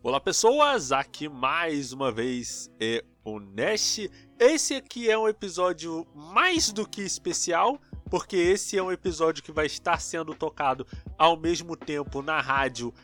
Olá pessoas, aqui mais uma vez é o Nash. Esse aqui é um episódio mais do que especial, porque esse é um episódio que vai estar sendo tocado ao mesmo tempo na rádio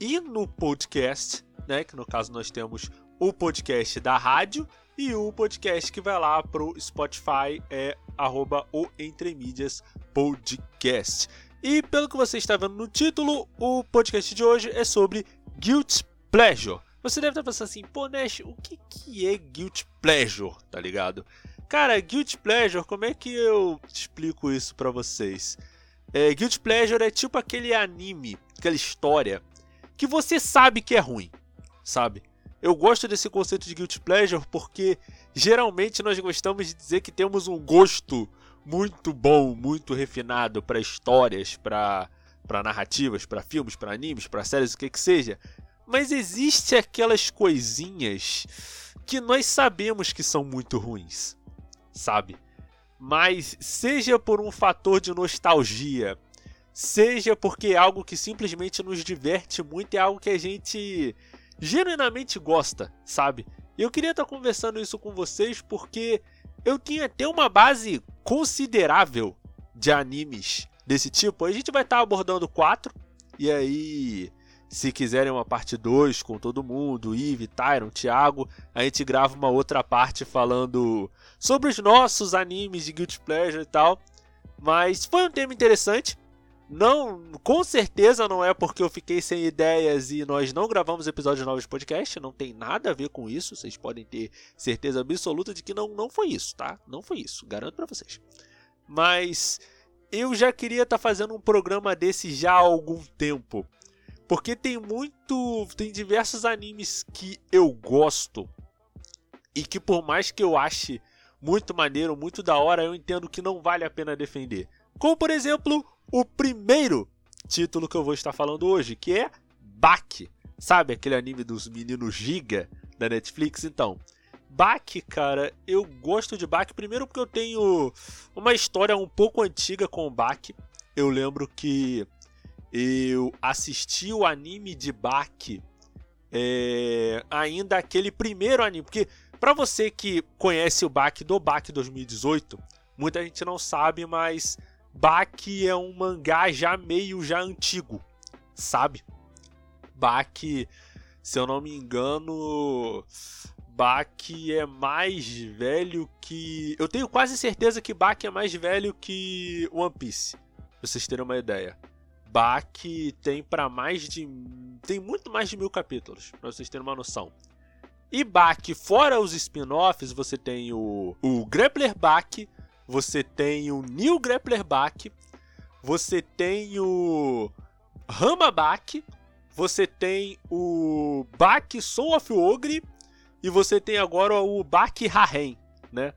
e no podcast, né? Que no caso nós temos o podcast da rádio e o podcast que vai lá pro Spotify é arroba o Entre Mídias Podcast. E pelo que você está vendo no título, o podcast de hoje é sobre Guilt Pleasure. Você deve estar pensando assim, pô, Nash, o que, que é Guilt Pleasure, tá ligado? Cara, Guilt Pleasure, como é que eu explico isso para vocês? É, Guilt Pleasure é tipo aquele anime, aquela história que você sabe que é ruim, sabe? Eu gosto desse conceito de Guilt Pleasure porque geralmente nós gostamos de dizer que temos um gosto muito bom, muito refinado para histórias, para para narrativas, para filmes, para animes, para séries, o que que seja. Mas existe aquelas coisinhas que nós sabemos que são muito ruins, sabe? Mas seja por um fator de nostalgia, seja porque é algo que simplesmente nos diverte muito, é algo que a gente genuinamente gosta, sabe? Eu queria estar conversando isso com vocês porque eu tinha até uma base considerável de animes desse tipo. A gente vai estar abordando quatro, e aí se quiserem uma parte 2 com todo mundo, Eve, Tyron, Thiago, a gente grava uma outra parte falando sobre os nossos animes de Guilty Pleasure e tal. Mas foi um tema interessante. Não, com certeza não é porque eu fiquei sem ideias e nós não gravamos episódios novos de podcast, não tem nada a ver com isso, vocês podem ter certeza absoluta de que não, não foi isso, tá? Não foi isso, garanto para vocês. Mas eu já queria estar tá fazendo um programa desse já há algum tempo. Porque tem muito. Tem diversos animes que eu gosto. E que por mais que eu ache muito maneiro, muito da hora, eu entendo que não vale a pena defender. Como por exemplo, o primeiro título que eu vou estar falando hoje, que é Baki. Sabe aquele anime dos meninos Giga da Netflix? Então, Baki, cara, eu gosto de Baki primeiro porque eu tenho uma história um pouco antiga com o Baki. Eu lembro que eu assisti o anime de Baki é, ainda aquele primeiro anime, porque para você que conhece o Baki do Baki 2018, muita gente não sabe, mas Baki é um mangá já meio já antigo, sabe? Baki, se eu não me engano, Baki é mais velho que. Eu tenho quase certeza que Baki é mais velho que One Piece. Pra vocês terem uma ideia. Baki tem para mais de. tem muito mais de mil capítulos, pra vocês terem uma noção. E Baki, fora os spin-offs, você tem o, o Grappler Baki, você tem o New Grappler Baki, você tem o Rama Baki, você tem o Baki Soul of Ogre e você tem agora o Baki Rahen, né?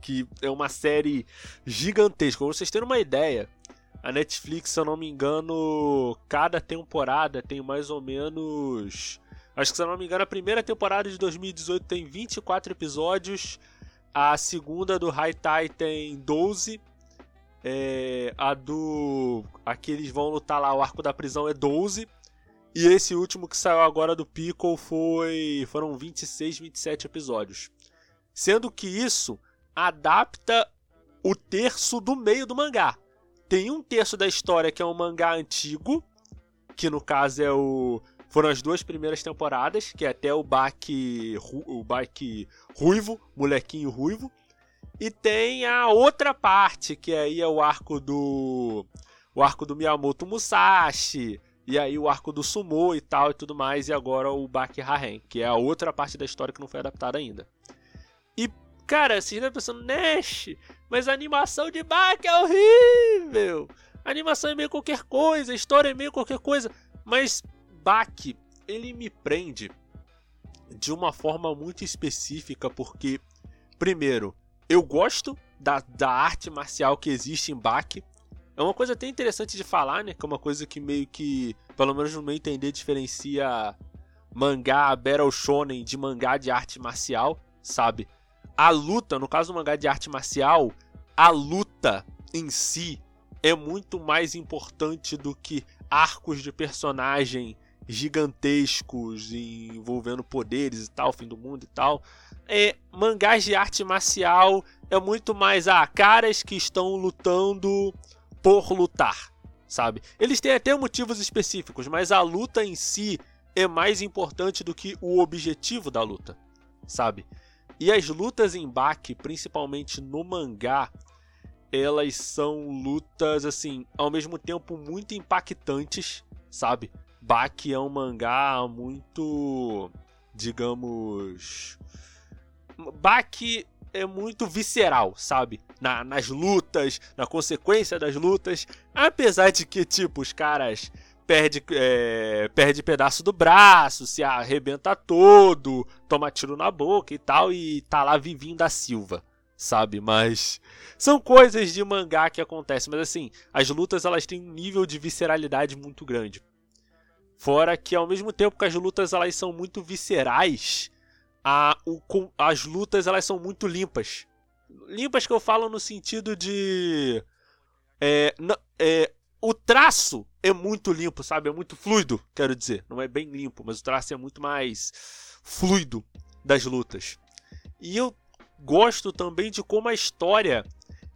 Que é uma série gigantesca. Pra vocês terem uma ideia, a Netflix, se eu não me engano, cada temporada tem mais ou menos. Acho que se eu não me engano, a primeira temporada de 2018 tem 24 episódios, a segunda do Haitai tem 12. É, a do. Aqueles vão lutar lá, o arco da prisão é 12. E esse último que saiu agora do Pickle foi. Foram 26, 27 episódios. Sendo que isso adapta o terço do meio do mangá. Tem um terço da história que é um mangá antigo, que no caso é o foram as duas primeiras temporadas, que é até o Baki, o Baki ruivo, molequinho ruivo. E tem a outra parte, que aí é o arco do o arco do Miyamoto Musashi, e aí o arco do Sumo e tal e tudo mais, e agora o Baki Hahen, que é a outra parte da história que não foi adaptada ainda. Cara, vocês estão pensando, Nash, mas a animação de Baki é horrível. A animação é meio qualquer coisa, a história é meio qualquer coisa. Mas Baki, ele me prende de uma forma muito específica, porque, primeiro, eu gosto da, da arte marcial que existe em Baki. É uma coisa até interessante de falar, né? Que é uma coisa que meio que, pelo menos no meu entender, diferencia mangá Battle Shonen de mangá de arte marcial, sabe? A luta, no caso do mangá de arte marcial, a luta em si é muito mais importante do que arcos de personagem gigantescos envolvendo poderes e tal, fim do mundo e tal. É, mangás de arte marcial é muito mais a ah, caras que estão lutando por lutar, sabe? Eles têm até motivos específicos, mas a luta em si é mais importante do que o objetivo da luta, sabe? E as lutas em Baki, principalmente no mangá, elas são lutas assim, ao mesmo tempo muito impactantes, sabe? Baki é um mangá muito, digamos, Baki é muito visceral, sabe? Na, nas lutas, na consequência das lutas. Apesar de que, tipo, os caras perde, é, perde pedaço do braço, se arrebenta todo, toma tiro na boca e tal, e tá lá vivinho da Silva, sabe? Mas são coisas de mangá que acontecem. Mas assim, as lutas elas têm um nível de visceralidade muito grande. Fora que ao mesmo tempo que as lutas elas são muito viscerais, a, o, as lutas elas são muito limpas. Limpas que eu falo no sentido de. É, é, o traço é muito limpo, sabe? É muito fluido, quero dizer. Não é bem limpo, mas o traço é muito mais fluido das lutas. E eu gosto também de como a história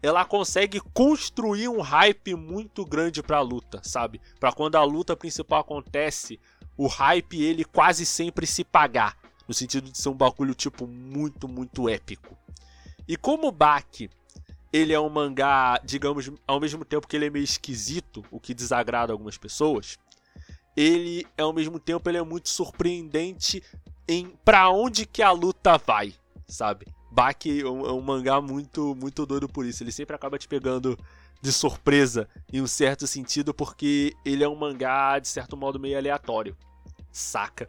ela consegue construir um hype muito grande para a luta, sabe? Para quando a luta principal acontece, o hype ele quase sempre se pagar, no sentido de ser um bagulho tipo muito, muito épico. E como o Baki, ele é um mangá, digamos, ao mesmo tempo que ele é meio esquisito, o que desagrada algumas pessoas, ele ao mesmo tempo ele é muito surpreendente em para onde que a luta vai, sabe? Baki é um, é um mangá muito muito doido por isso, ele sempre acaba te pegando de surpresa em um certo sentido porque ele é um mangá de certo modo meio aleatório, saca?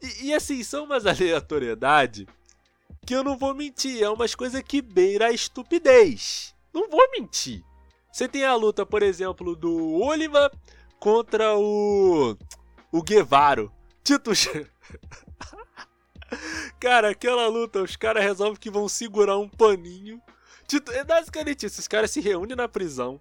E, e assim, são umas aleatoriedade que eu não vou mentir, é umas coisas que beira a estupidez. Não vou mentir. Você tem a luta, por exemplo, do Oliva contra o. o Guevaro. Titus. cara, aquela luta, os caras resolvem que vão segurar um paninho. Tito, é basicamente isso, os caras se reúnem na prisão.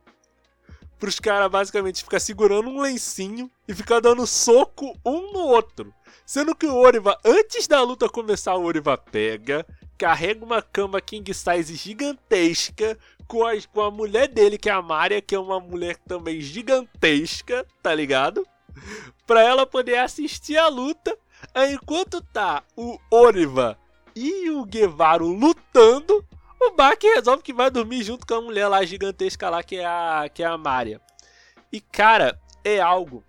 Pros caras basicamente ficar segurando um lencinho e ficar dando soco um no outro. Sendo que o Oriva, antes da luta começar, o Oriva pega, carrega uma cama king size gigantesca com a, com a mulher dele, que é a Maria, que é uma mulher também gigantesca, tá ligado? Pra ela poder assistir a luta. Enquanto tá o Oriva e o Guevaro lutando, o Baki resolve que vai dormir junto com a mulher lá gigantesca lá, que é a, que é a Maria. E, cara, é algo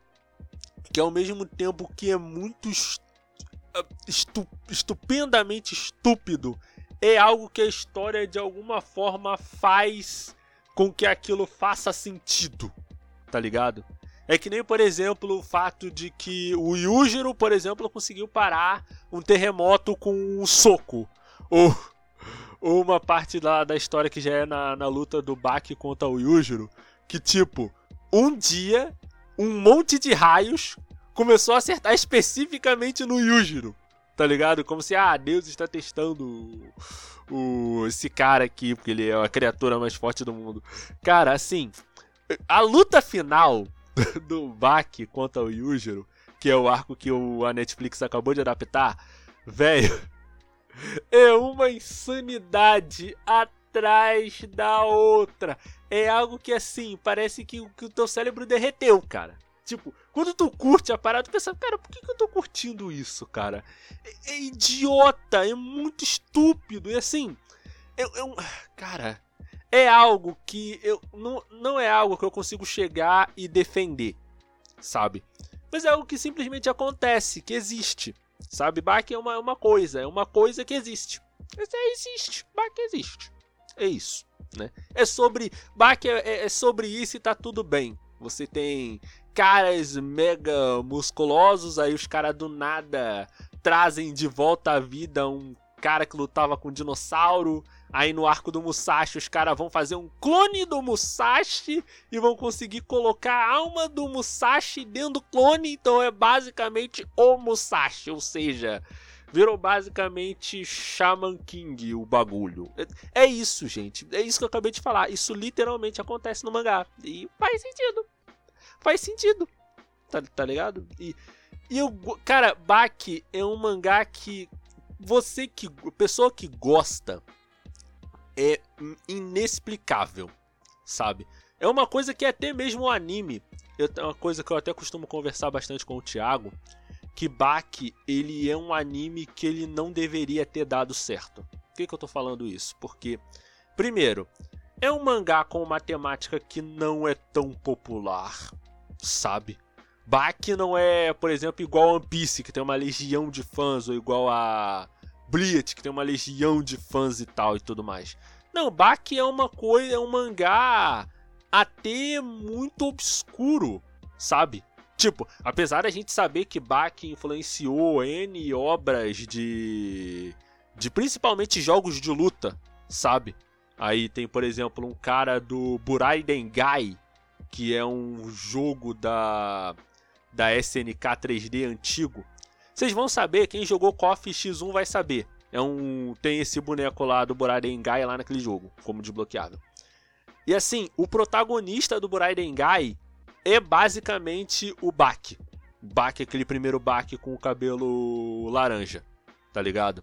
que ao mesmo tempo que é muito estu estupendamente estúpido, é algo que a história de alguma forma faz com que aquilo faça sentido, tá ligado? É que nem, por exemplo, o fato de que o Yujiro, por exemplo, conseguiu parar um terremoto com um soco. Ou uma parte da, da história que já é na, na luta do Baki contra o Yujiro, que tipo, um dia um monte de raios começou a acertar especificamente no Yujiro. Tá ligado? Como se, ah, Deus está testando o, o, esse cara aqui, porque ele é a criatura mais forte do mundo. Cara, assim, a luta final do Baki contra o Yujiro, que é o arco que o, a Netflix acabou de adaptar, velho, é uma insanidade atrás da outra. É algo que, assim, parece que, que o teu cérebro derreteu, cara. Tipo, quando tu curte a parada, tu pensa, cara, por que, que eu tô curtindo isso, cara? É, é idiota, é muito estúpido. E assim, eu, eu, cara, é algo que eu não, não é algo que eu consigo chegar e defender, sabe? Mas é algo que simplesmente acontece, que existe, sabe? Bach é uma, uma coisa, é uma coisa que existe. É, existe, Bach existe. É isso, né? É sobre, Bach é, é, é sobre isso e tá tudo bem. Você tem caras mega musculosos, aí os caras do nada trazem de volta à vida um cara que lutava com um dinossauro. Aí no arco do Musashi os caras vão fazer um clone do Musashi e vão conseguir colocar a alma do Musashi dentro do clone, então é basicamente o Musashi, ou seja, virou basicamente Shaman King o bagulho. É, é isso, gente. É isso que eu acabei de falar. Isso literalmente acontece no mangá. E faz sentido faz sentido. Tá, tá ligado? E E cara, Baki é um mangá que você que pessoa que gosta é inexplicável, sabe? É uma coisa que até mesmo o anime, é uma coisa que eu até costumo conversar bastante com o Thiago, que Baki, ele é um anime que ele não deveria ter dado certo. Por que, que eu tô falando isso? Porque, primeiro, é um mangá com uma temática que não é tão popular, sabe? Baki não é, por exemplo, igual a One Piece, que tem uma legião de fãs, ou igual a Bleach, que tem uma legião de fãs e tal e tudo mais. Não, Baki é uma coisa, é um mangá até muito obscuro, sabe? Tipo, apesar da gente saber que Baki influenciou N obras de. de principalmente jogos de luta, sabe? Aí tem, por exemplo, um cara do Burai Dengai, que é um jogo da da SNK 3D antigo. Vocês vão saber, quem jogou KOF X1 vai saber. É um tem esse boneco lá do Burai Dengai lá naquele jogo, como desbloqueável. E assim, o protagonista do Burai Dengai é basicamente o Baki. Baki, aquele primeiro Baki com o cabelo laranja, tá ligado?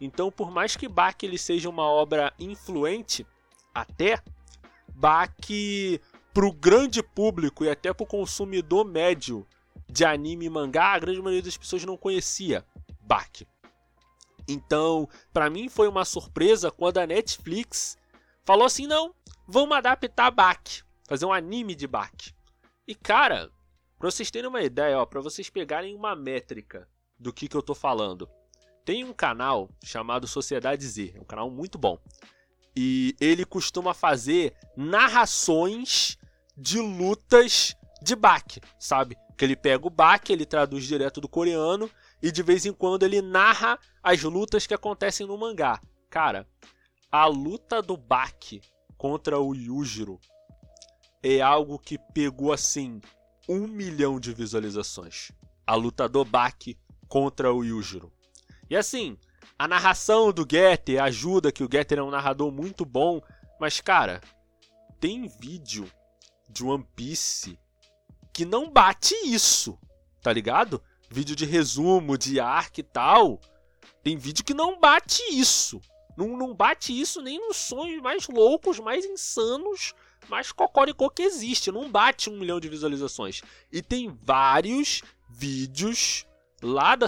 Então, por mais que Baki ele seja uma obra influente, até Baki pro grande público e até pro consumidor médio de anime e mangá, a grande maioria das pessoas não conhecia Baki. Então, para mim foi uma surpresa quando a Netflix falou assim: "Não, vamos adaptar Baki, fazer um anime de Baki". E cara, para vocês terem uma ideia, ó, para vocês pegarem uma métrica do que que eu tô falando. Tem um canal chamado Sociedade Z, é um canal muito bom. E ele costuma fazer narrações de lutas de Baki, sabe? Que ele pega o Baki, ele traduz direto do coreano e de vez em quando ele narra as lutas que acontecem no mangá. Cara, a luta do Baki contra o Yujiro é algo que pegou assim um milhão de visualizações. A luta do Baki contra o Yujiro. E assim, a narração do Getter ajuda, que o Getter é um narrador muito bom, mas cara, tem vídeo de One Piece que não bate isso, tá ligado? Vídeo de resumo, de arc e tal. Tem vídeo que não bate isso. Não, não bate isso nem nos sonhos mais loucos, mais insanos, mais cocoricô que existe. Não bate um milhão de visualizações. E tem vários vídeos lá, da,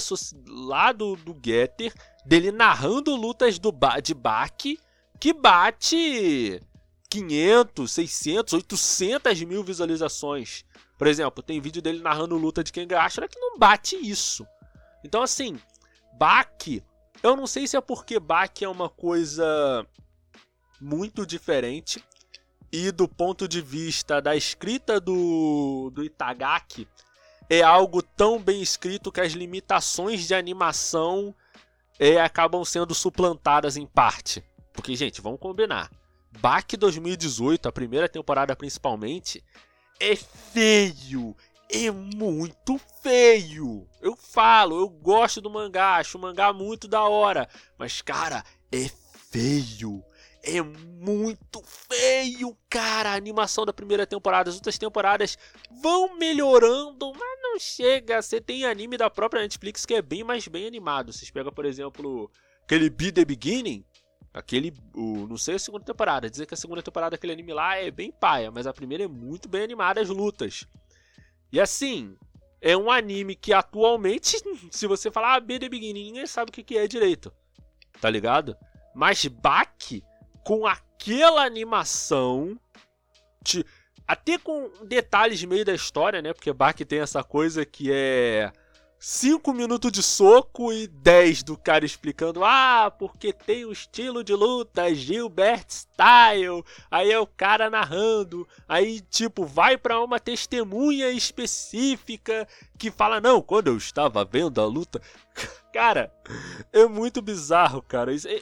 lá do, do Getter dele narrando lutas do, de Baki que bate 500, 600, 800 mil visualizações. Por exemplo, tem vídeo dele narrando luta de Kengaashira que não bate isso. Então, assim, Baki, eu não sei se é porque Baki é uma coisa muito diferente e do ponto de vista da escrita do, do Itagaki é algo tão bem escrito que as limitações de animação é, acabam sendo suplantadas em parte. Porque, gente, vamos combinar. Baki 2018, a primeira temporada principalmente, é feio. É muito feio. Eu falo, eu gosto do mangá, acho o mangá muito da hora. Mas, cara, é feio. É muito feio, cara. A animação da primeira temporada, as outras temporadas vão melhorando, mas não chega. Você tem anime da própria Netflix que é bem mais bem animado. Vocês pegam, por exemplo, aquele Be The Beginning, Aquele, o, não sei a segunda temporada, dizer que a segunda temporada daquele anime lá é bem paia, mas a primeira é muito bem animada as lutas. E assim, é um anime que atualmente, se você falar ah, B The Beginning, ninguém sabe o que, é direito. Tá ligado? Mas Baki, com aquela animação, de, até com detalhes meio da história, né? Porque Baki tem essa coisa que é 5 minutos de soco e 10 do cara explicando: Ah, porque tem o estilo de luta Gilbert Style. Aí é o cara narrando. Aí, tipo, vai para uma testemunha específica que fala: Não, quando eu estava vendo a luta. Cara, é muito bizarro, cara. Isso, é,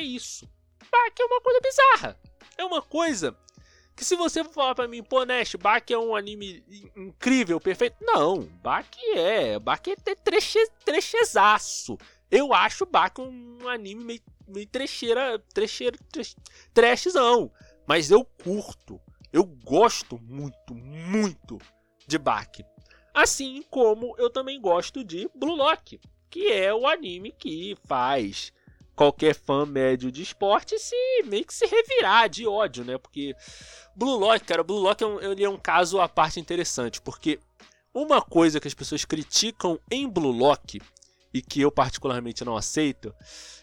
isso. Bach é uma coisa bizarra. É uma coisa que se você for falar pra mim, pô, Nash, Baki é um anime incrível, perfeito. Não, Baki é. Baki é treche, trechezaço. Eu acho Baki um anime meio, meio trecheira, trecheira, treche, trashzão. Mas eu curto. Eu gosto muito, muito de Baki. Assim como eu também gosto de Blue Lock, que é o anime que faz qualquer fã médio de esporte se meio que se revirar de ódio, né? Porque Blue Lock, cara, Blue Lock é um, ele é um caso à parte interessante, porque uma coisa que as pessoas criticam em Blue Lock e que eu particularmente não aceito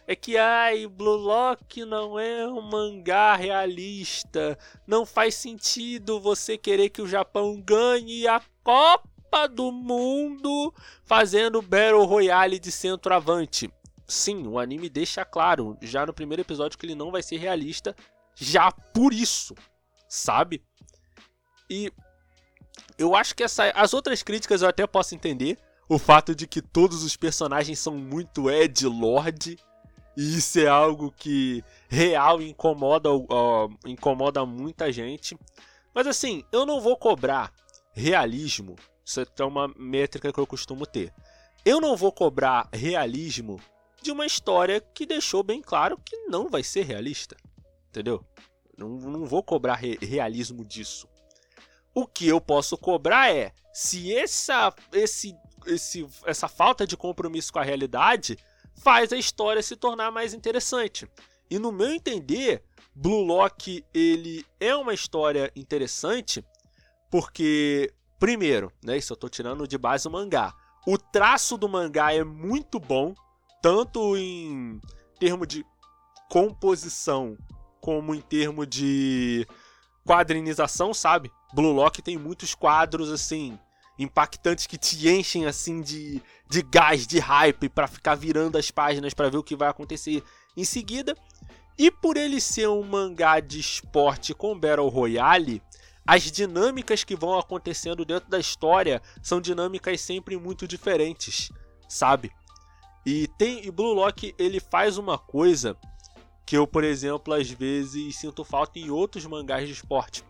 é que ai, Blue Lock não é um mangá realista, não faz sentido você querer que o Japão ganhe a Copa do Mundo fazendo Battle Royale de centroavante. Sim, o anime deixa claro já no primeiro episódio que ele não vai ser realista, já por isso, sabe? E eu acho que essa, as outras críticas eu até posso entender, o fato de que todos os personagens são muito Ed Lord. E isso é algo que real incomoda, uh, incomoda muita gente. Mas assim, eu não vou cobrar realismo. Isso é uma métrica que eu costumo ter. Eu não vou cobrar realismo de uma história que deixou bem claro que não vai ser realista. Entendeu? Não, não vou cobrar re realismo disso. O que eu posso cobrar é se essa, esse esse, essa falta de compromisso com a realidade faz a história se tornar mais interessante. E no meu entender, Blue Lock ele é uma história interessante porque, primeiro, né, isso eu estou tirando de base o mangá. O traço do mangá é muito bom, tanto em termos de composição como em termos de quadrinização, sabe? Blue Lock tem muitos quadros assim impactantes que te enchem assim de, de gás, de hype para ficar virando as páginas para ver o que vai acontecer em seguida. E por ele ser um mangá de esporte com Battle Royale, as dinâmicas que vão acontecendo dentro da história são dinâmicas sempre muito diferentes, sabe? E tem e Blue Lock ele faz uma coisa que eu, por exemplo, às vezes sinto falta em outros mangás de esporte,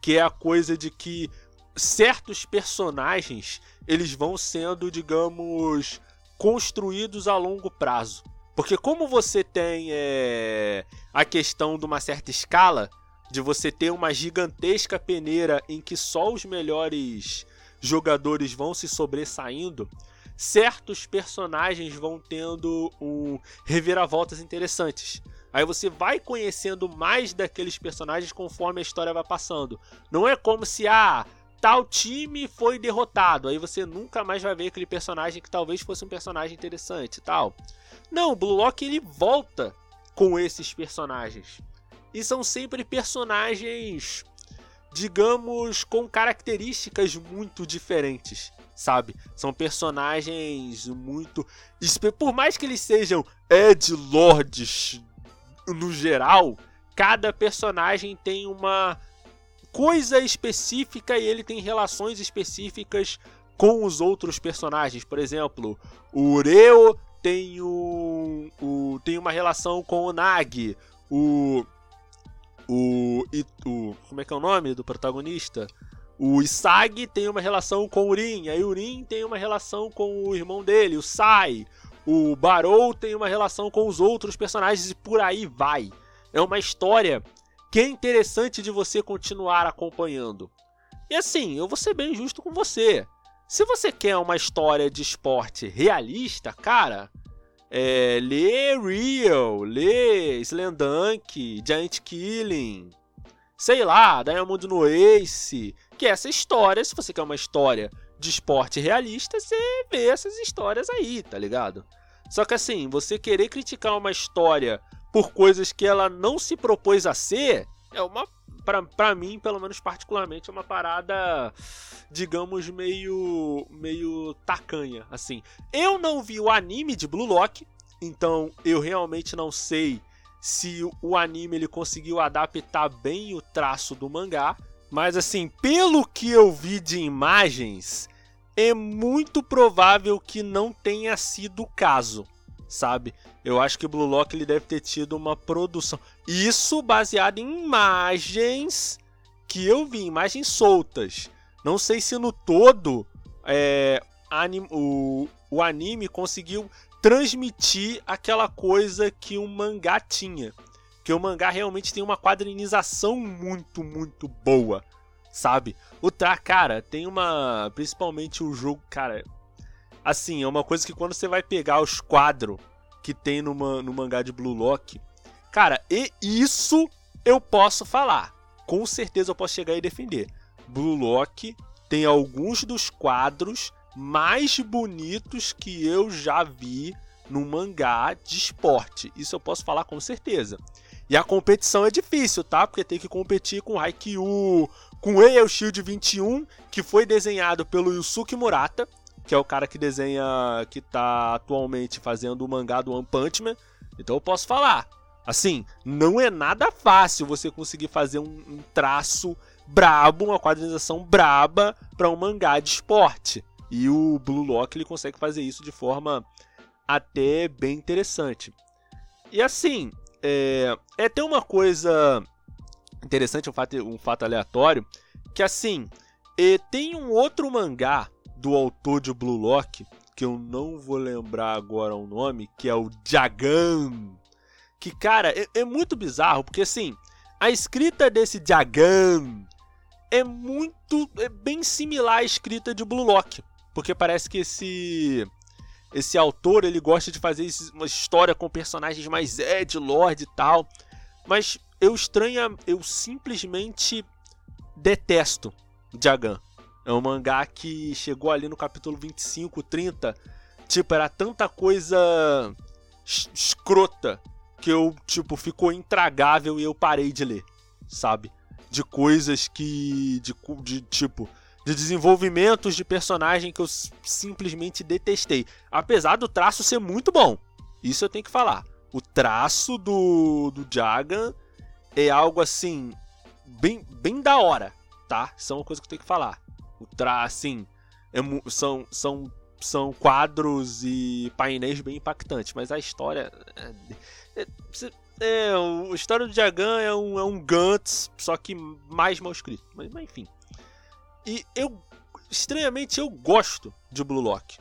que é a coisa de que certos personagens eles vão sendo, digamos, construídos a longo prazo. Porque como você tem é, a questão de uma certa escala, de você ter uma gigantesca peneira em que só os melhores jogadores vão se sobressaindo, certos personagens vão tendo um reviravoltas interessantes. Aí você vai conhecendo mais daqueles personagens conforme a história vai passando. Não é como se ah, tal time foi derrotado. Aí você nunca mais vai ver aquele personagem que talvez fosse um personagem interessante e tal. Não, o Blue Lock ele volta com esses personagens. E são sempre personagens, digamos, com características muito diferentes, sabe? São personagens muito. Por mais que eles sejam Ed Lords no geral, cada personagem tem uma coisa específica e ele tem relações específicas com os outros personagens. Por exemplo, o Ureo tem, um, o, tem uma relação com o Nagi. O, o, o. Como é que é o nome do protagonista? O Isagi tem uma relação com o Urin. Aí o Urin tem uma relação com o irmão dele, o Sai. O Barou tem uma relação com os outros personagens e por aí vai. É uma história que é interessante de você continuar acompanhando. E assim, eu vou ser bem justo com você. Se você quer uma história de esporte realista, cara, é, lê Real, lê Slandunk, Giant Killing, sei lá, Diamond no Ace, que essa história, se você quer uma história de esporte realista, você vê essas histórias aí, tá ligado? Só que assim, você querer criticar uma história por coisas que ela não se propôs a ser, é uma para mim, pelo menos particularmente, é uma parada, digamos, meio meio tacanha, assim. Eu não vi o anime de Blue Lock, então eu realmente não sei se o anime ele conseguiu adaptar bem o traço do mangá, mas assim, pelo que eu vi de imagens, é muito provável que não tenha sido o caso sabe? Eu acho que o Blue Lock ele deve ter tido uma produção. Isso baseado em imagens que eu vi, imagens soltas. Não sei se no todo é, anim, o, o anime conseguiu transmitir aquela coisa que o mangá tinha. Que o mangá realmente tem uma quadrinização muito, muito boa. sabe? O Tra, cara, tem uma. Principalmente o jogo, cara. Assim, é uma coisa que quando você vai pegar os quadros que tem no, no mangá de Blue Lock, cara, e isso eu posso falar. Com certeza eu posso chegar e defender. Blue Lock tem alguns dos quadros mais bonitos que eu já vi no mangá de esporte. Isso eu posso falar com certeza. E a competição é difícil, tá? Porque tem que competir com Haikyuu, com Eil Shield 21, que foi desenhado pelo Yusuke Murata, que é o cara que desenha, que tá atualmente fazendo o mangá do One Punch Man. Então eu posso falar. Assim, não é nada fácil você conseguir fazer um, um traço brabo, uma quadrinização braba para um mangá de esporte. E o Blue Lock ele consegue fazer isso de forma até bem interessante. E assim, é, é uma coisa interessante, um fato, um fato aleatório, que assim, é, tem um outro mangá do autor de Blue Lock, que eu não vou lembrar agora o nome, que é o Jagan. Que, cara, é, é muito bizarro, porque assim, a escrita desse Jagan é muito. é bem similar à escrita de Blue Lock. Porque parece que esse. Esse autor ele gosta de fazer uma história com personagens mais Ed, Lord e tal. Mas eu estranho, eu simplesmente detesto Jagan. É um mangá que chegou ali no capítulo 25, 30. Tipo, era tanta coisa escrota que eu, tipo, ficou intragável e eu parei de ler, sabe? De coisas que. De, de tipo. De desenvolvimentos de personagem que eu simplesmente detestei. Apesar do traço ser muito bom. Isso eu tenho que falar. O traço do, do Jagan é algo assim. Bem, bem da hora, tá? Isso é uma coisa que eu tenho que falar. O tra, assim, é, são, são, são quadros e painéis bem impactantes, mas a história. É, é, é a história do Jagan é um, é um Gantz, só que mais mal escrito. Mas, mas, enfim. E eu, estranhamente, eu gosto de Blue Lock.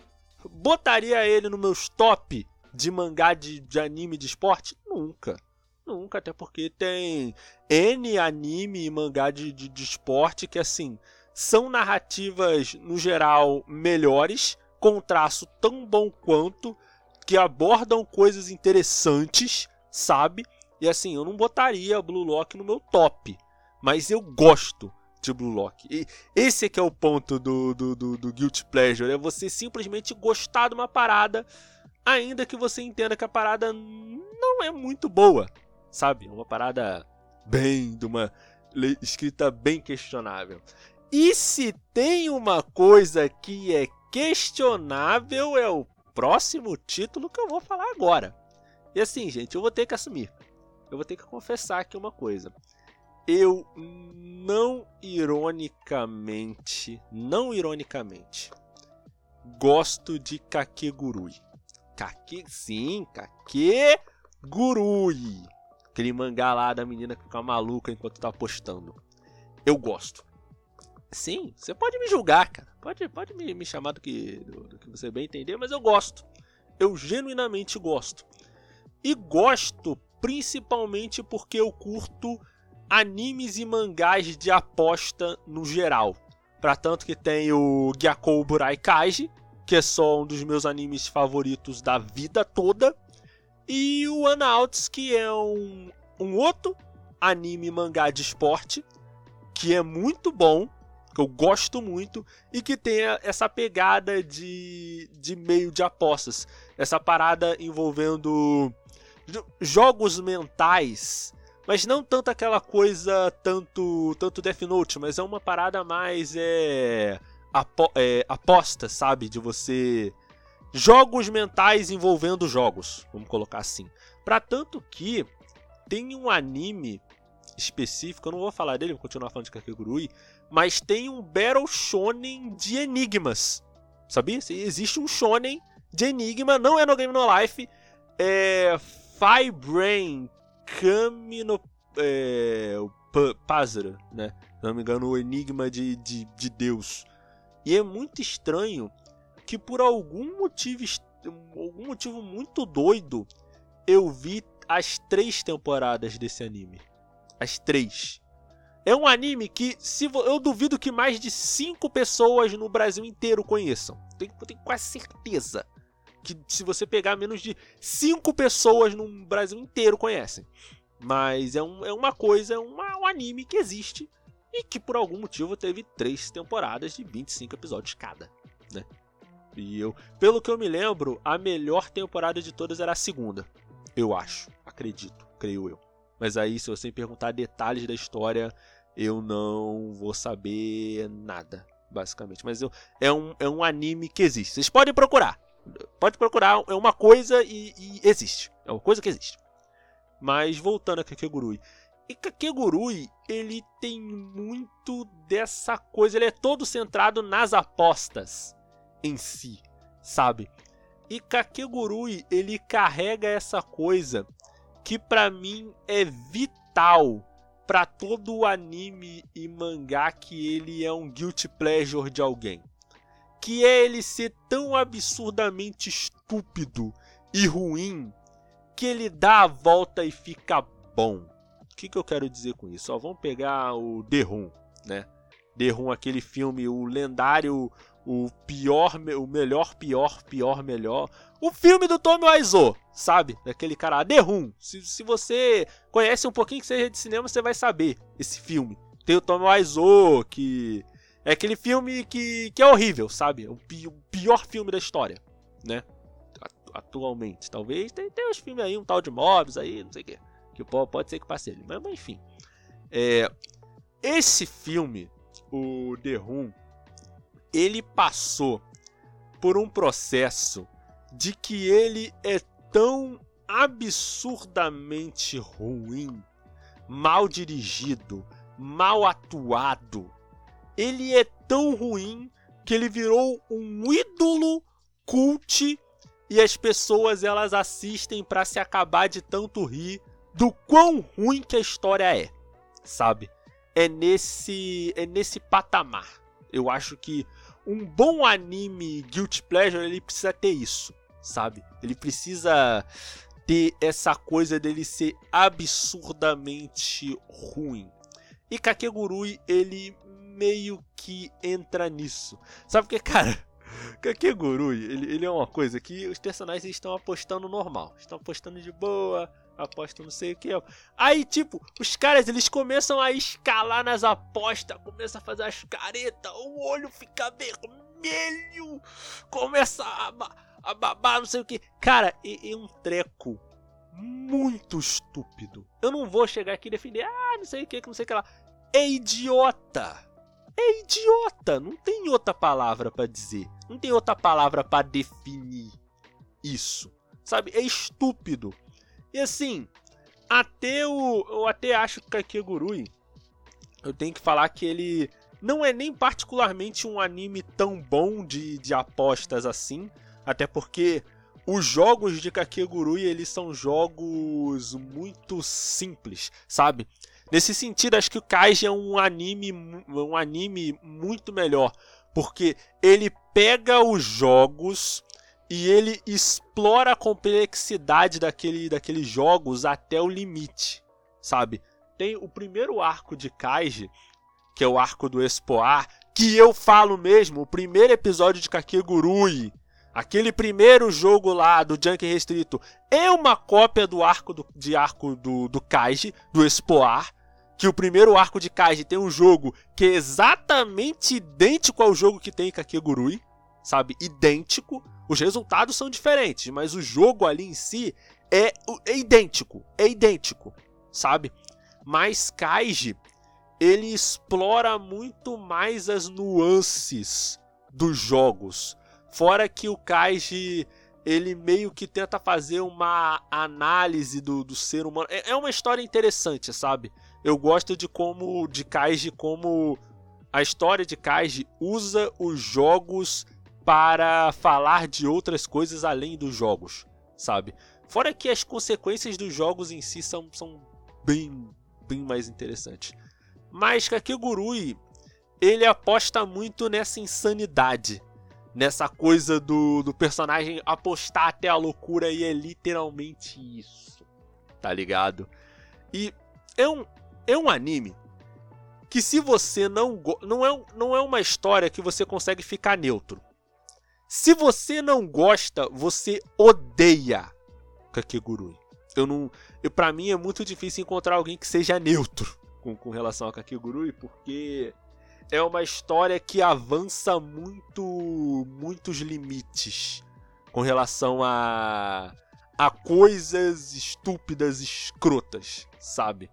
Botaria ele no meus top de mangá de, de anime de esporte? Nunca. Nunca, até porque tem N anime e mangá de, de, de esporte que, assim, são narrativas, no geral, melhores, com traço tão bom quanto, que abordam coisas interessantes, sabe? E assim, eu não botaria Blue Lock no meu top, mas eu gosto de Blue Lock. E esse é que é o ponto do, do, do, do Guilty Pleasure, é você simplesmente gostar de uma parada, ainda que você entenda que a parada não é muito boa, sabe? É uma parada bem, de uma escrita bem questionável. E se tem uma coisa que é questionável, é o próximo título que eu vou falar agora. E assim, gente, eu vou ter que assumir. Eu vou ter que confessar aqui uma coisa. Eu não ironicamente, não ironicamente, gosto de Kakegurui. Kake, sim, Kakegurui. Aquele mangá lá da menina que fica maluca enquanto tá postando. Eu gosto. Sim, você pode me julgar, cara. Pode, pode me, me chamar do que, do, do que você bem entender, mas eu gosto. Eu genuinamente gosto. E gosto principalmente porque eu curto animes e mangás de aposta no geral. Para tanto que tem o Gyakou Burai Kaiji, que é só um dos meus animes favoritos da vida toda, e o Anouts, que é um, um outro anime mangá de esporte, que é muito bom, que eu gosto muito e que tem essa pegada de, de meio de apostas. Essa parada envolvendo jogos mentais, mas não tanto aquela coisa tanto tanto Death Note, mas é uma parada mais é, apo, é aposta, sabe, de você jogos mentais envolvendo jogos, vamos colocar assim. Para tanto que tem um anime específico, eu não vou falar dele, vou continuar falando de Kakegurui, mas tem um Battle Shonen de enigmas. Sabia? Existe um Shonen de enigma, não é no Game No Life, é Fire Brain Kami no é, Pazara, né? Se não me engano, o enigma de, de, de Deus. E é muito estranho que por algum motivo, algum motivo muito doido, eu vi as três temporadas desse anime. As três. É um anime que se eu duvido que mais de 5 pessoas no Brasil inteiro conheçam. Tenho, tenho quase certeza que se você pegar menos de 5 pessoas no Brasil inteiro conhecem. Mas é, um, é uma coisa, é uma, um anime que existe e que por algum motivo teve três temporadas de 25 episódios cada, né? E eu, pelo que eu me lembro, a melhor temporada de todas era a segunda. Eu acho, acredito, creio eu. Mas aí, se você me perguntar detalhes da história, eu não vou saber nada, basicamente. Mas eu, é, um, é um anime que existe. Vocês podem procurar. Pode procurar, é uma coisa e, e existe. É uma coisa que existe. Mas voltando a Kakegurui. E Kakegurui, ele tem muito dessa coisa, ele é todo centrado nas apostas em si, sabe? E Kakegurui, ele carrega essa coisa que para mim é vital para todo anime e mangá que ele é um guilty pleasure de alguém. Que é ele ser tão absurdamente estúpido e ruim que ele dá a volta e fica bom. O que, que eu quero dizer com isso? Ó, vamos pegar o The Room, né? The Room, aquele filme, o lendário o pior, o melhor, pior, pior, melhor. O filme do Tommy Wiseau, sabe? Daquele cara, The Room. Se, se você conhece um pouquinho que seja de cinema, você vai saber esse filme. Tem o Tommy Wiseau, que é aquele filme que, que é horrível, sabe? O, pi, o pior filme da história, né? Atualmente. Talvez tem, tem uns filmes aí, um tal de Mobs aí, não sei o que. Que pode, pode ser que passe ele. Mas, mas enfim. É, esse filme, o The Room, ele passou por um processo de que ele é tão absurdamente ruim, mal dirigido, mal atuado. Ele é tão ruim que ele virou um ídolo cult e as pessoas elas assistem para se acabar de tanto rir do quão ruim que a história é, sabe? É nesse é nesse patamar. Eu acho que um bom anime Guilty Pleasure, ele precisa ter isso, sabe? Ele precisa ter essa coisa dele ser absurdamente ruim. E Kakegurui, ele meio que entra nisso. Sabe porque, cara, Kakegurui, ele, ele é uma coisa que os personagens estão apostando normal. Estão apostando de boa, aposta não sei o que. Aí, tipo, os caras eles começam a escalar nas apostas, começam a fazer as caretas, o olho fica vermelho, começa a, a babar, não sei o que. Cara, é, é, um treco muito estúpido. Eu não vou chegar aqui e defender, ah, não sei o que, não sei o que lá. É idiota. É idiota. Não tem outra palavra para dizer. Não tem outra palavra para definir isso. Sabe? É estúpido. E assim, até o. Eu até acho que Kakegurui. Eu tenho que falar que ele não é nem particularmente um anime tão bom de, de apostas assim. Até porque os jogos de Kakegurui eles são jogos muito simples, sabe? Nesse sentido, acho que o Kaiji é um anime, um anime muito melhor, porque ele pega os jogos e ele explora a complexidade daquele, daqueles jogos até o limite, sabe? Tem o primeiro arco de Kaiji, que é o arco do Expoar, que eu falo mesmo, o primeiro episódio de Kakegurui, aquele primeiro jogo lá do Junk Restrito, é uma cópia do arco do, de arco do, do Kaiji, do Expoar, que o primeiro arco de Kaiji tem um jogo que é exatamente idêntico ao jogo que tem em Kakegurui, sabe? Idêntico. Os resultados são diferentes, mas o jogo ali em si é, é idêntico. É idêntico, sabe? Mas Kaiji, ele explora muito mais as nuances dos jogos. Fora que o Kaiji, ele meio que tenta fazer uma análise do, do ser humano. É, é uma história interessante, sabe? Eu gosto de como de Kaiji como a história de Kaiji usa os jogos para falar de outras coisas além dos jogos, sabe? Fora que as consequências dos jogos em si são, são bem, bem mais interessantes. Mas Kakegurui, ele aposta muito nessa insanidade, nessa coisa do, do personagem apostar até a loucura e é literalmente isso, tá ligado? E é um, é um anime que se você não não é não é uma história que você consegue ficar neutro. Se você não gosta, você odeia Kakegurui. Eu não, eu para mim é muito difícil encontrar alguém que seja neutro com, com relação a Kakegurui, porque é uma história que avança muito muitos limites com relação a a coisas estúpidas, escrotas, sabe?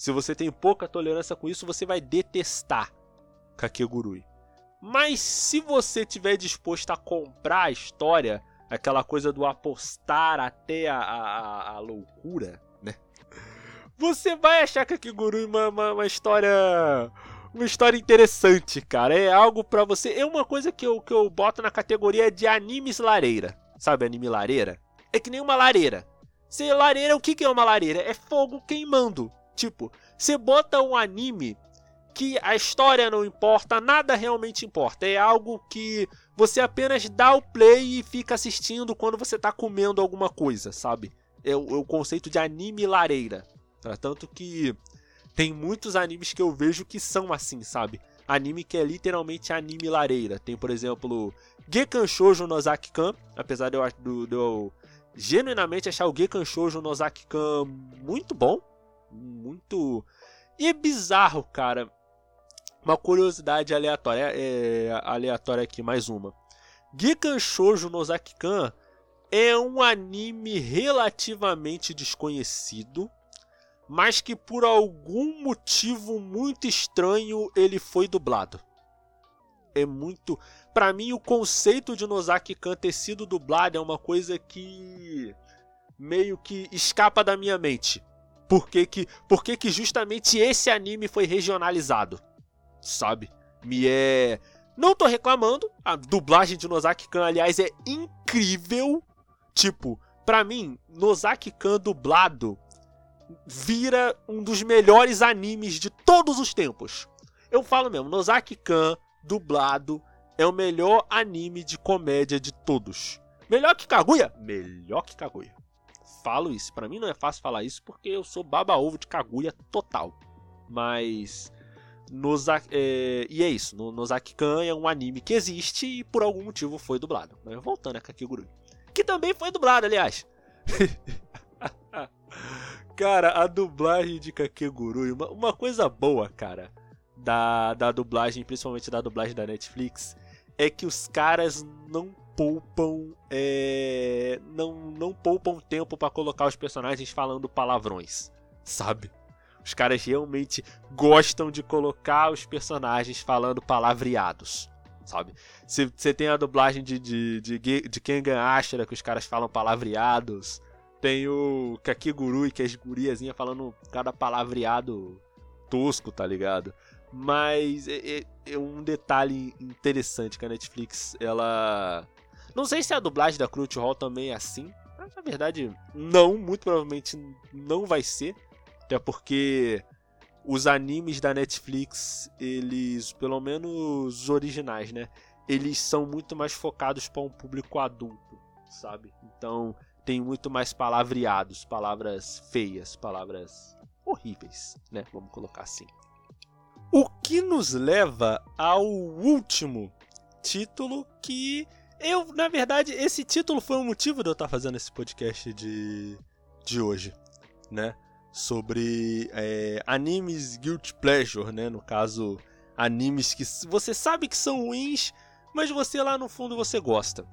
Se você tem pouca tolerância com isso, você vai detestar Kakegurui. Mas se você tiver disposto a comprar a história, aquela coisa do apostar até a, a, a loucura, né? Você vai achar Kakegurui uma, uma, uma história uma história interessante, cara. É algo para você. É uma coisa que eu, que eu boto na categoria de animes lareira. Sabe anime lareira? É que nem uma lareira. Se lareira, o que, que é uma lareira? É fogo queimando. Tipo, você bota um anime que a história não importa, nada realmente importa. É algo que você apenas dá o play e fica assistindo quando você tá comendo alguma coisa, sabe? É o, é o conceito de anime lareira. Tá? Tanto que tem muitos animes que eu vejo que são assim, sabe? Anime que é literalmente anime lareira. Tem, por exemplo, Gekan Shoujo Nozaki-kan, apesar de eu, de, eu genuinamente achar o Gekan Shoujo Nozaki-kan muito bom, muito... E é bizarro, cara. Uma curiosidade aleatória, é, aleatória aqui, mais uma. Gekan Shoujo Nozaki-kan é um anime relativamente desconhecido, mas que por algum motivo muito estranho ele foi dublado. É muito, para mim o conceito de Nozaki-kan ter sido dublado é uma coisa que meio que escapa da minha mente. Por que que, por que, que justamente esse anime foi regionalizado? sabe? Me é. Não tô reclamando. A dublagem de Nozaki-kan, aliás, é incrível. Tipo, pra mim, Nozaki-kan dublado vira um dos melhores animes de todos os tempos. Eu falo mesmo, Nozaki-kan dublado é o melhor anime de comédia de todos. Melhor que Kaguya? Melhor que Kaguya. Falo isso. Para mim não é fácil falar isso porque eu sou baba-ovo de Kaguya total. Mas Nozaki, é, e é isso, no, Nozaki-kan é um anime que existe e por algum motivo foi dublado. Mas voltando a Kakegurui. Que também foi dublado, aliás. cara, a dublagem de Kakegurui, uma, uma coisa boa, cara, da, da dublagem, principalmente da dublagem da Netflix, é que os caras não poupam é, não, não poupam tempo para colocar os personagens falando palavrões, sabe? Os caras realmente gostam de colocar os personagens falando palavreados, sabe? Você tem a dublagem de, de, de, de Kengan Ashura, que os caras falam palavreados. Tem o Kakigurui, que é as guriazinhas falando cada palavreado tosco, tá ligado? Mas é, é, é, um detalhe interessante que a Netflix, ela... Não sei se a dublagem da Crunchyroll também é assim. Mas, na verdade, não. Muito provavelmente não vai ser. Até porque os animes da Netflix, eles, pelo menos os originais, né? Eles são muito mais focados para um público adulto, sabe? Então tem muito mais palavreados, palavras feias, palavras horríveis, né? Vamos colocar assim. O que nos leva ao último título que eu, na verdade, esse título foi o motivo de eu estar fazendo esse podcast de, de hoje, né? sobre é, animes guilty pleasure, né? No caso, animes que você sabe que são ruins, mas você lá no fundo você gosta.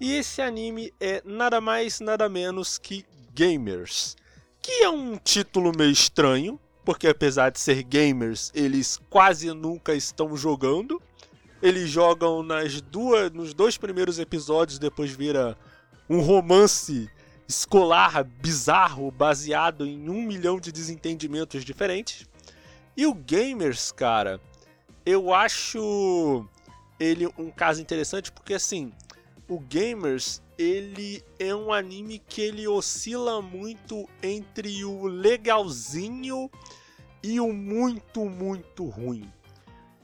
E esse anime é nada mais, nada menos que Gamers, que é um título meio estranho, porque apesar de ser gamers, eles quase nunca estão jogando. Eles jogam nas duas, nos dois primeiros episódios, depois vira um romance escolar bizarro baseado em um milhão de desentendimentos diferentes. E o Gamers, cara, eu acho ele um caso interessante porque assim, o Gamers ele é um anime que ele oscila muito entre o legalzinho e o muito, muito ruim.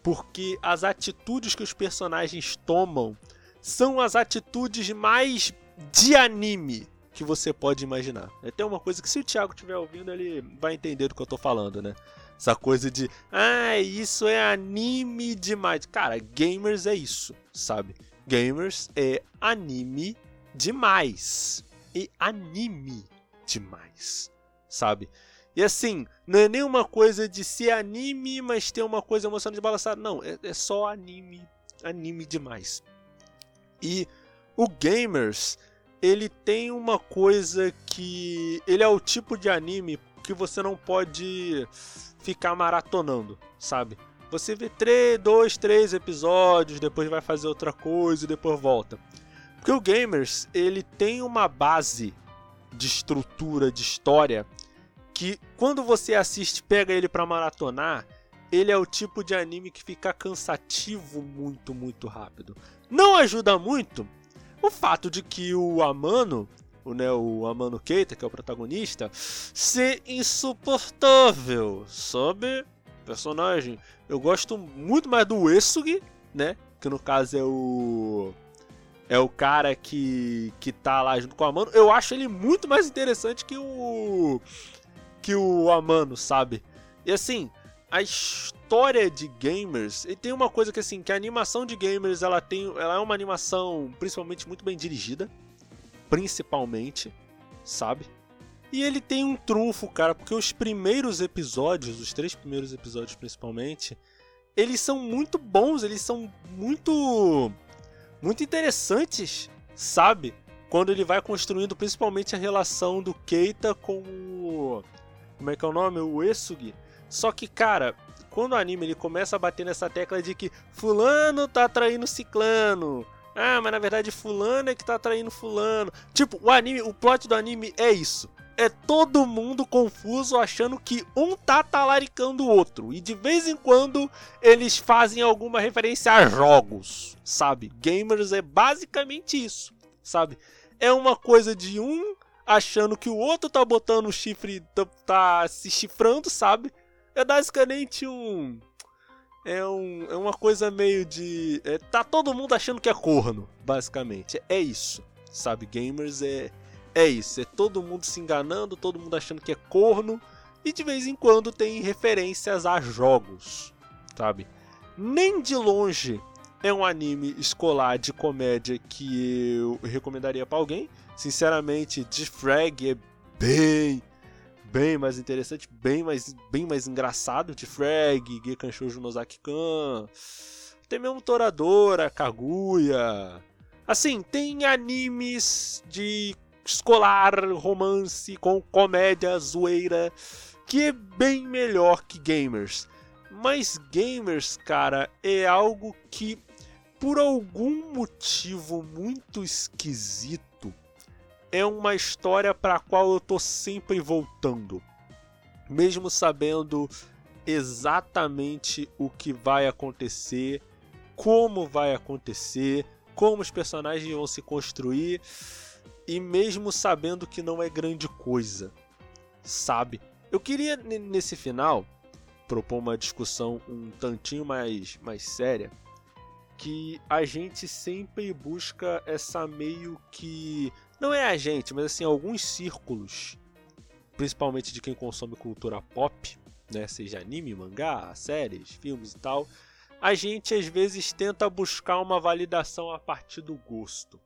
Porque as atitudes que os personagens tomam são as atitudes mais de anime, que você pode imaginar. É até uma coisa que se o Thiago estiver ouvindo, ele vai entender do que eu tô falando, né? Essa coisa de, ah, isso é anime demais. Cara, gamers é isso, sabe? Gamers é anime demais. E anime demais, sabe? E assim, não é nenhuma coisa de ser anime, mas ter uma coisa emocionante balançada. Não, é, é só anime, anime demais. E o Gamers, ele tem uma coisa que. Ele é o tipo de anime que você não pode ficar maratonando, sabe? Você vê três, dois, três episódios, depois vai fazer outra coisa e depois volta. Porque o Gamers, ele tem uma base de estrutura, de história, que quando você assiste, pega ele para maratonar, ele é o tipo de anime que fica cansativo muito, muito rápido. Não ajuda muito o fato de que o Amano, o, né, o Amano Keita, que é o protagonista, ser insuportável, sabe? Personagem. Eu gosto muito mais do Esugi, né? Que no caso é o é o cara que, que tá lá junto com o Amano. Eu acho ele muito mais interessante que o. que o Amano, sabe? E assim, a história de gamers. E tem uma coisa que assim, que a animação de gamers ela tem. Ela é uma animação principalmente muito bem dirigida. Principalmente, sabe? E ele tem um trunfo, cara, porque os primeiros episódios, os três primeiros episódios principalmente, eles são muito bons, eles são muito muito interessantes, sabe? Quando ele vai construindo principalmente a relação do Keita com o. Como é que é o nome? O Esugi. Só que, cara, quando o anime ele começa a bater nessa tecla de que Fulano tá traindo Ciclano. Ah, mas na verdade Fulano é que tá traindo Fulano. Tipo, o anime, o plot do anime é isso é todo mundo confuso achando que um tá talaricando o outro. E de vez em quando eles fazem alguma referência a jogos, sabe? Gamers é basicamente isso, sabe? É uma coisa de um achando que o outro tá botando o chifre, tá, tá se chifrando, sabe? É basicamente um. É, um, é uma coisa meio de. É, tá todo mundo achando que é corno, basicamente. É isso, sabe? Gamers é é isso, é todo mundo se enganando, todo mundo achando que é corno, e de vez em quando tem referências a jogos, sabe? Nem de longe é um anime escolar de comédia que eu recomendaria para alguém. Sinceramente, The Frag é bem, bem mais interessante, bem mais, bem mais engraçado. The Frag, Gekan Shoujo Nozaki-kan, tem mesmo Toradora, Kaguya. Assim, tem animes de escolar, romance com comédia, zoeira, que é bem melhor que gamers. Mas gamers, cara, é algo que por algum motivo muito esquisito é uma história para a qual eu tô sempre voltando. Mesmo sabendo exatamente o que vai acontecer, como vai acontecer, como os personagens vão se construir e mesmo sabendo que não é grande coisa, sabe? Eu queria nesse final propor uma discussão um tantinho mais, mais séria, que a gente sempre busca essa meio que não é a gente, mas assim alguns círculos, principalmente de quem consome cultura pop, né, seja anime, mangá, séries, filmes e tal, a gente às vezes tenta buscar uma validação a partir do gosto,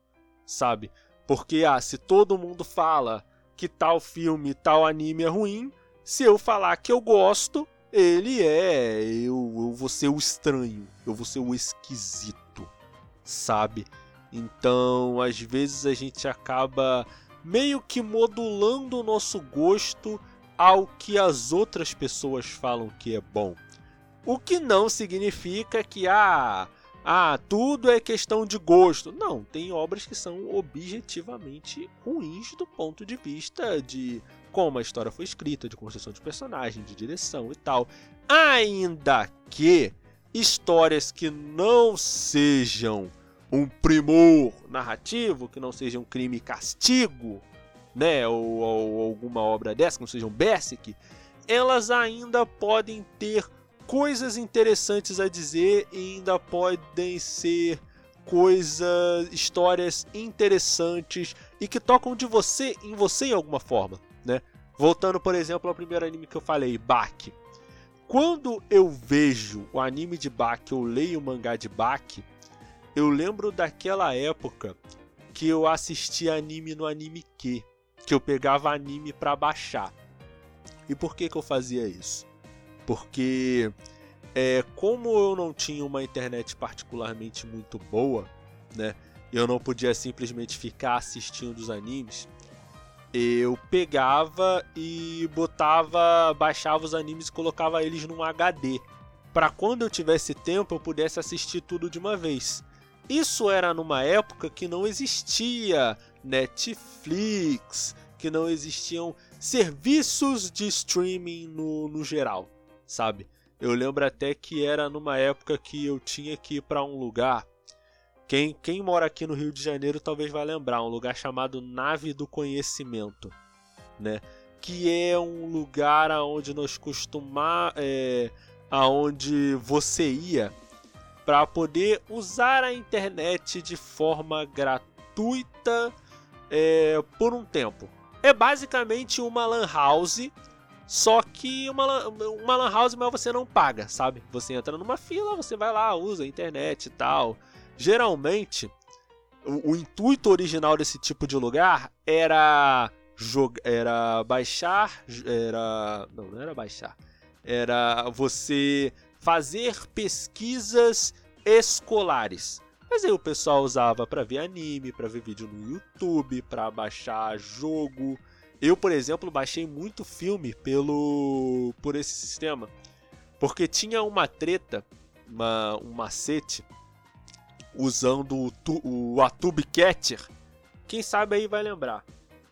sabe? Porque, ah, se todo mundo fala que tal filme, tal anime é ruim, se eu falar que eu gosto, ele é. Eu, eu vou ser o estranho, eu vou ser o esquisito, sabe? Então, às vezes a gente acaba meio que modulando o nosso gosto ao que as outras pessoas falam que é bom. O que não significa que, ah, ah, tudo é questão de gosto. Não, tem obras que são objetivamente ruins do ponto de vista de como a história foi escrita, de construção de personagem, de direção e tal. Ainda que histórias que não sejam um primor narrativo, que não sejam um crime castigo, né, ou, ou alguma obra dessa, que não sejam Berserk, elas ainda podem ter coisas interessantes a dizer e ainda podem ser coisas, histórias interessantes e que tocam de você em você em alguma forma, né? Voltando, por exemplo, ao primeiro anime que eu falei, Baki. quando eu vejo o anime de Baki, eu leio o mangá de Baki, eu lembro daquela época que eu assistia anime no Anime Q, que eu pegava anime para baixar. E por que que eu fazia isso? Porque é, como eu não tinha uma internet particularmente muito boa, né? Eu não podia simplesmente ficar assistindo os animes. Eu pegava e botava, baixava os animes e colocava eles num HD, para quando eu tivesse tempo eu pudesse assistir tudo de uma vez. Isso era numa época que não existia Netflix, que não existiam serviços de streaming no, no geral, sabe? Eu lembro até que era numa época que eu tinha que ir para um lugar. Quem, quem mora aqui no Rio de Janeiro talvez vai lembrar, um lugar chamado Nave do Conhecimento, né? Que é um lugar aonde nós costumar, é, aonde você ia para poder usar a internet de forma gratuita é, por um tempo. É basicamente uma lan house, só que uma, uma lan house, mas você não paga, sabe? Você entra numa fila, você vai lá, usa a internet e tal. Geralmente, o, o intuito original desse tipo de lugar era era baixar, era não, não era baixar, era você fazer pesquisas escolares. Mas aí o pessoal usava para ver anime, para ver vídeo no YouTube, para baixar jogo. Eu, por exemplo, baixei muito filme pelo por esse sistema, porque tinha uma treta, uma, um macete usando o, tu, o Atube Catcher. Quem sabe aí vai lembrar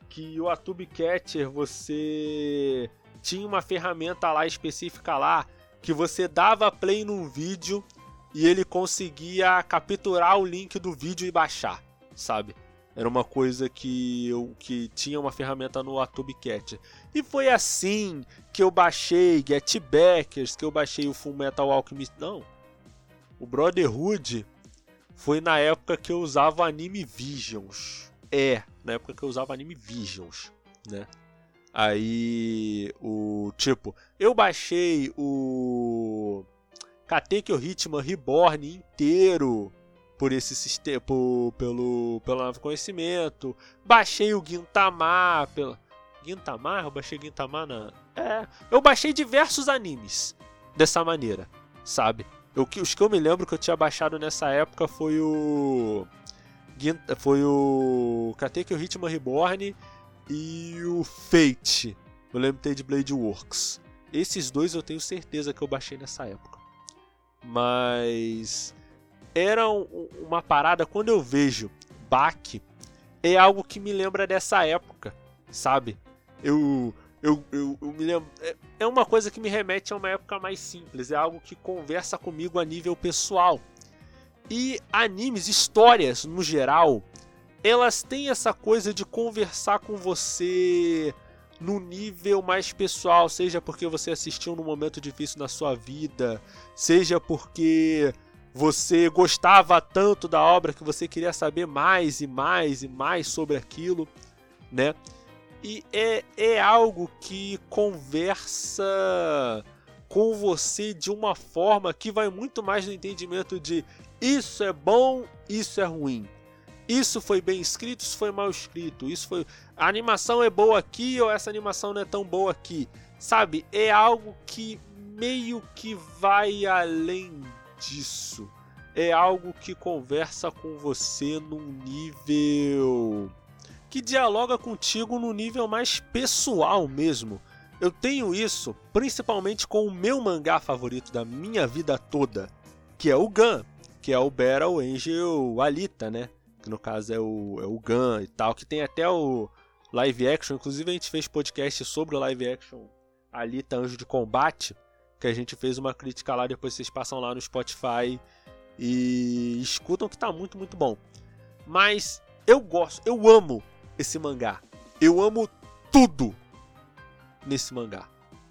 que o Atube Catcher você tinha uma ferramenta lá específica lá que você dava play num vídeo e ele conseguia capturar o link do vídeo e baixar, sabe? Era uma coisa que eu que tinha uma ferramenta no AtubeCat. E foi assim que eu baixei Get Backers, que eu baixei o Full Metal Alchemist. Não. O Brotherhood foi na época que eu usava Anime Visions. É, na época que eu usava Anime Visions, né? Aí, o tipo, eu baixei o Katekyo Hitman Reborn inteiro por esse sistema, por, pelo pelo novo conhecimento. Baixei o Gintama pelo Gintama, eu baixei Gintama na É, eu baixei diversos animes dessa maneira, sabe? Eu, os que eu me lembro que eu tinha baixado nessa época foi o foi o Katekyo Hitman Reborn e o Fate, o Limited Blade Works. Esses dois eu tenho certeza que eu baixei nessa época. Mas era um, uma parada quando eu vejo Bach é algo que me lembra dessa época, sabe? Eu eu, eu, eu, me lembro. É, é uma coisa que me remete a uma época mais simples, é algo que conversa comigo a nível pessoal. E animes, histórias no geral, elas têm essa coisa de conversar com você no nível mais pessoal, seja porque você assistiu num momento difícil na sua vida, seja porque você gostava tanto da obra que você queria saber mais e mais e mais sobre aquilo, né? E é, é algo que conversa com você de uma forma que vai muito mais no entendimento de isso é bom, isso é ruim isso foi bem escrito, isso foi mal escrito, isso foi. A animação é boa aqui ou essa animação não é tão boa aqui. Sabe? É algo que meio que vai além disso. É algo que conversa com você num nível. que dialoga contigo no nível mais pessoal mesmo. Eu tenho isso principalmente com o meu mangá favorito da minha vida toda, que é o Gun, que é o Battle Angel Alita, né? Que no caso é o, é o Gun e tal, que tem até o live action, inclusive a gente fez podcast sobre o live action Alita Anjo de Combate, que a gente fez uma crítica lá, depois vocês passam lá no Spotify e escutam que tá muito, muito bom. Mas eu gosto, eu amo esse mangá. Eu amo tudo nesse mangá.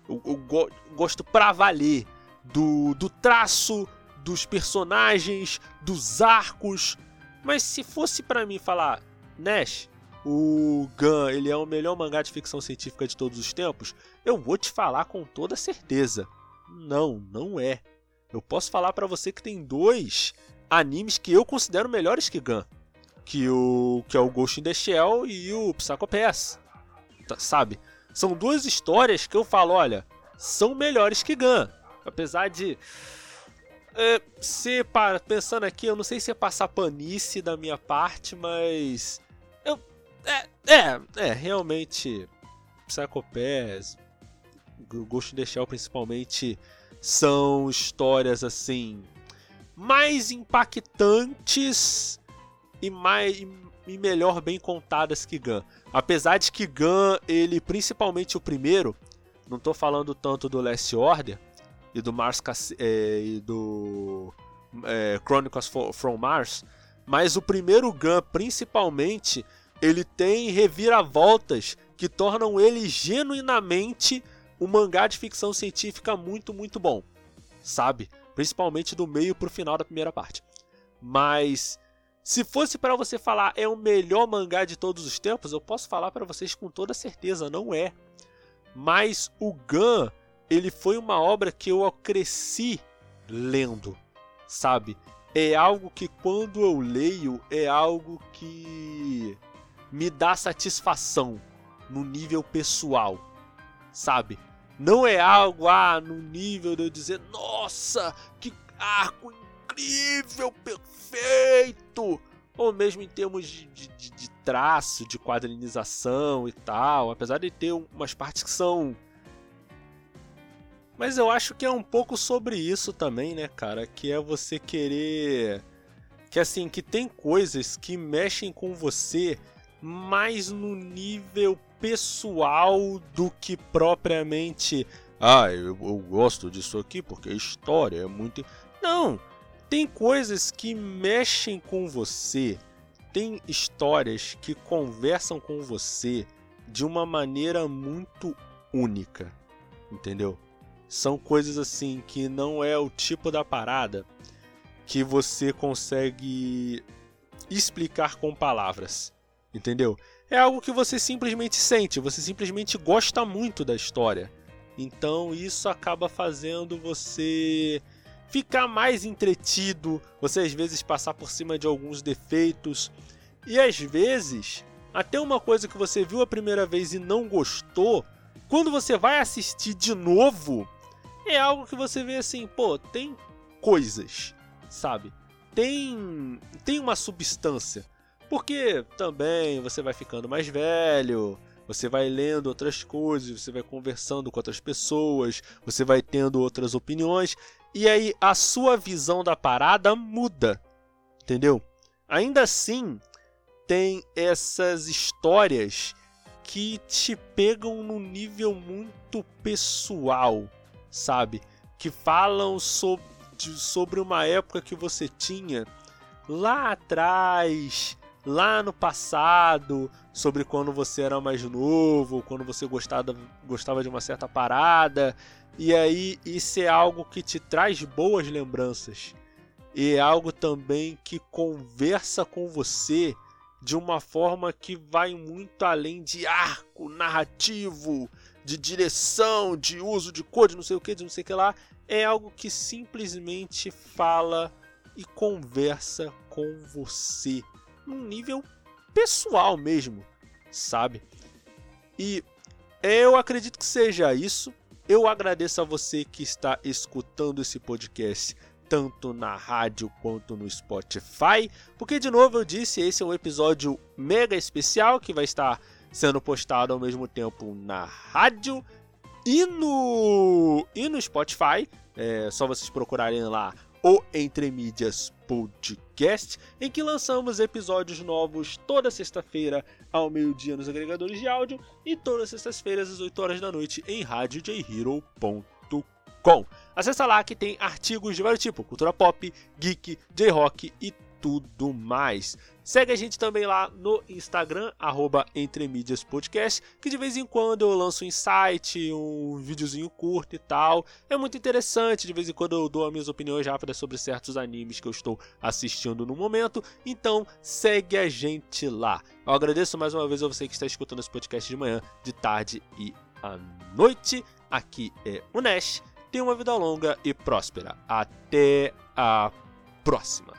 Eu, eu go gosto pra valer do, do traço, dos personagens, dos arcos, mas se fosse para mim falar, Nash, o Gun, ele é o melhor mangá de ficção científica de todos os tempos, eu vou te falar com toda certeza. Não, não é. Eu posso falar para você que tem dois animes que eu considero melhores que Gun. Que, o, que é o Ghost in the Shell e o Psycho Pass. Tá, sabe? São duas histórias que eu falo, olha, são melhores que Gun. Apesar de. É, se para, pensando aqui, eu não sei se é passar panice da minha parte, mas. Eu. É, é, é realmente. Psycho Pass, Ghost in the Shell principalmente, são histórias assim. mais impactantes e mais. e melhor bem contadas que Gun. Apesar de que Gun, ele, principalmente o primeiro, não tô falando tanto do Last Order e do Mars é, e do é, Chronicles from Mars, mas o primeiro Gun, principalmente, ele tem reviravoltas que tornam ele genuinamente um mangá de ficção científica muito, muito bom, sabe? Principalmente do meio pro final da primeira parte. Mas se fosse para você falar é o melhor mangá de todos os tempos, eu posso falar para vocês com toda certeza, não é. Mas o Gun, ele foi uma obra que eu cresci lendo, sabe? É algo que quando eu leio é algo que me dá satisfação no nível pessoal, sabe? Não é algo ah, no nível de eu dizer, nossa, que arco incrível, perfeito! Ou mesmo em termos de, de, de traço, de quadrinização e tal, apesar de ter umas partes que são. Mas eu acho que é um pouco sobre isso também, né, cara? Que é você querer. Que assim, que tem coisas que mexem com você mais no nível pessoal do que propriamente. Ah, eu, eu gosto disso aqui porque a história é muito. Não! Tem coisas que mexem com você, tem histórias que conversam com você de uma maneira muito única, entendeu? São coisas assim que não é o tipo da parada que você consegue explicar com palavras, entendeu? É algo que você simplesmente sente, você simplesmente gosta muito da história. Então isso acaba fazendo você ficar mais entretido, você às vezes passar por cima de alguns defeitos e às vezes até uma coisa que você viu a primeira vez e não gostou, quando você vai assistir de novo, é algo que você vê assim, pô, tem coisas, sabe? Tem tem uma substância. Porque também você vai ficando mais velho, você vai lendo outras coisas, você vai conversando com outras pessoas, você vai tendo outras opiniões e aí a sua visão da parada muda, entendeu? Ainda assim, tem essas histórias que te pegam num nível muito pessoal, sabe? Que falam sobre, sobre uma época que você tinha lá atrás, lá no passado, sobre quando você era mais novo, quando você gostava, gostava de uma certa parada, e aí isso é algo que te traz boas lembranças. E é algo também que conversa com você de uma forma que vai muito além de arco narrativo, de direção, de uso de cor, de não sei o que, de não sei o que lá. É algo que simplesmente fala e conversa com você num nível pessoal mesmo, sabe? E eu acredito que seja isso. Eu agradeço a você que está escutando esse podcast tanto na rádio quanto no Spotify, porque de novo eu disse, esse é um episódio mega especial que vai estar sendo postado ao mesmo tempo na rádio e no e no Spotify. É só vocês procurarem lá o Entre Mídias Podcast, em que lançamos episódios novos toda sexta-feira ao meio-dia nos agregadores de áudio e todas as sextas-feiras às 8 horas da noite em radiojhero.com. Acesse lá que tem artigos de vários tipos, cultura pop, geek, J-rock e tudo mais. Segue a gente também lá no Instagram, arroba que de vez em quando eu lanço um insight, um videozinho curto e tal. É muito interessante, de vez em quando eu dou as minhas opiniões rápidas sobre certos animes que eu estou assistindo no momento. Então segue a gente lá. Eu agradeço mais uma vez a você que está escutando esse podcast de manhã, de tarde e à noite. Aqui é o Nash tenha uma vida longa e próspera. Até a próxima.